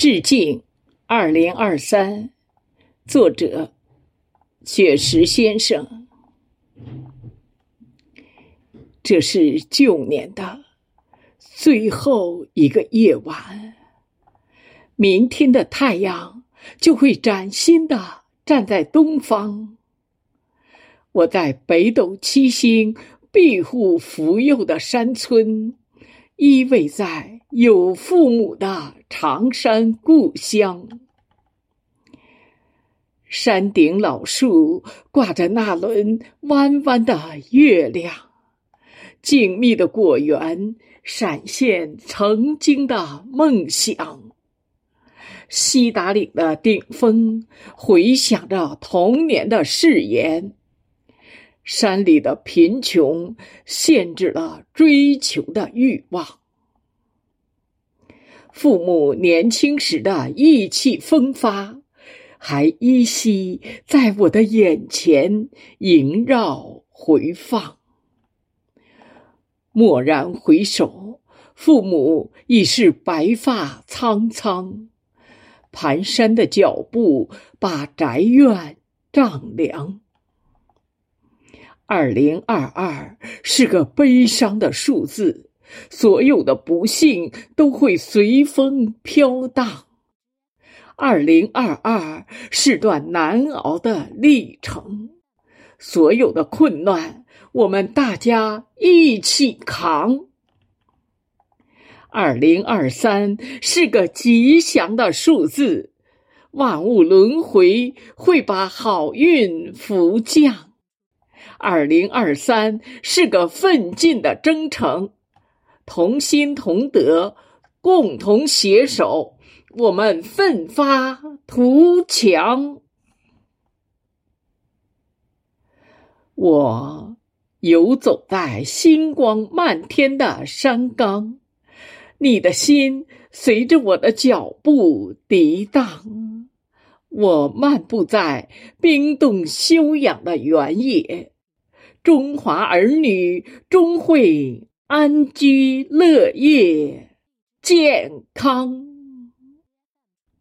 致敬二零二三，作者雪石先生。这是旧年的最后一个夜晚，明天的太阳就会崭新的站在东方。我在北斗七星庇护福佑的山村。依偎在有父母的长山故乡，山顶老树挂着那轮弯弯的月亮，静谧的果园闪现曾经的梦想。西达岭的顶峰回响着童年的誓言。山里的贫穷限制了追求的欲望，父母年轻时的意气风发，还依稀在我的眼前萦绕回放。蓦然回首，父母已是白发苍苍，蹒跚的脚步把宅院丈量。二零二二是个悲伤的数字，所有的不幸都会随风飘荡。二零二二是段难熬的历程，所有的困难我们大家一起扛。二零二三是个吉祥的数字，万物轮回会把好运福降。二零二三是个奋进的征程，同心同德，共同携手，我们奋发图强。我游走在星光漫天的山岗，你的心随着我的脚步涤荡。我漫步在冰冻休养的原野。中华儿女终会安居乐业、健康。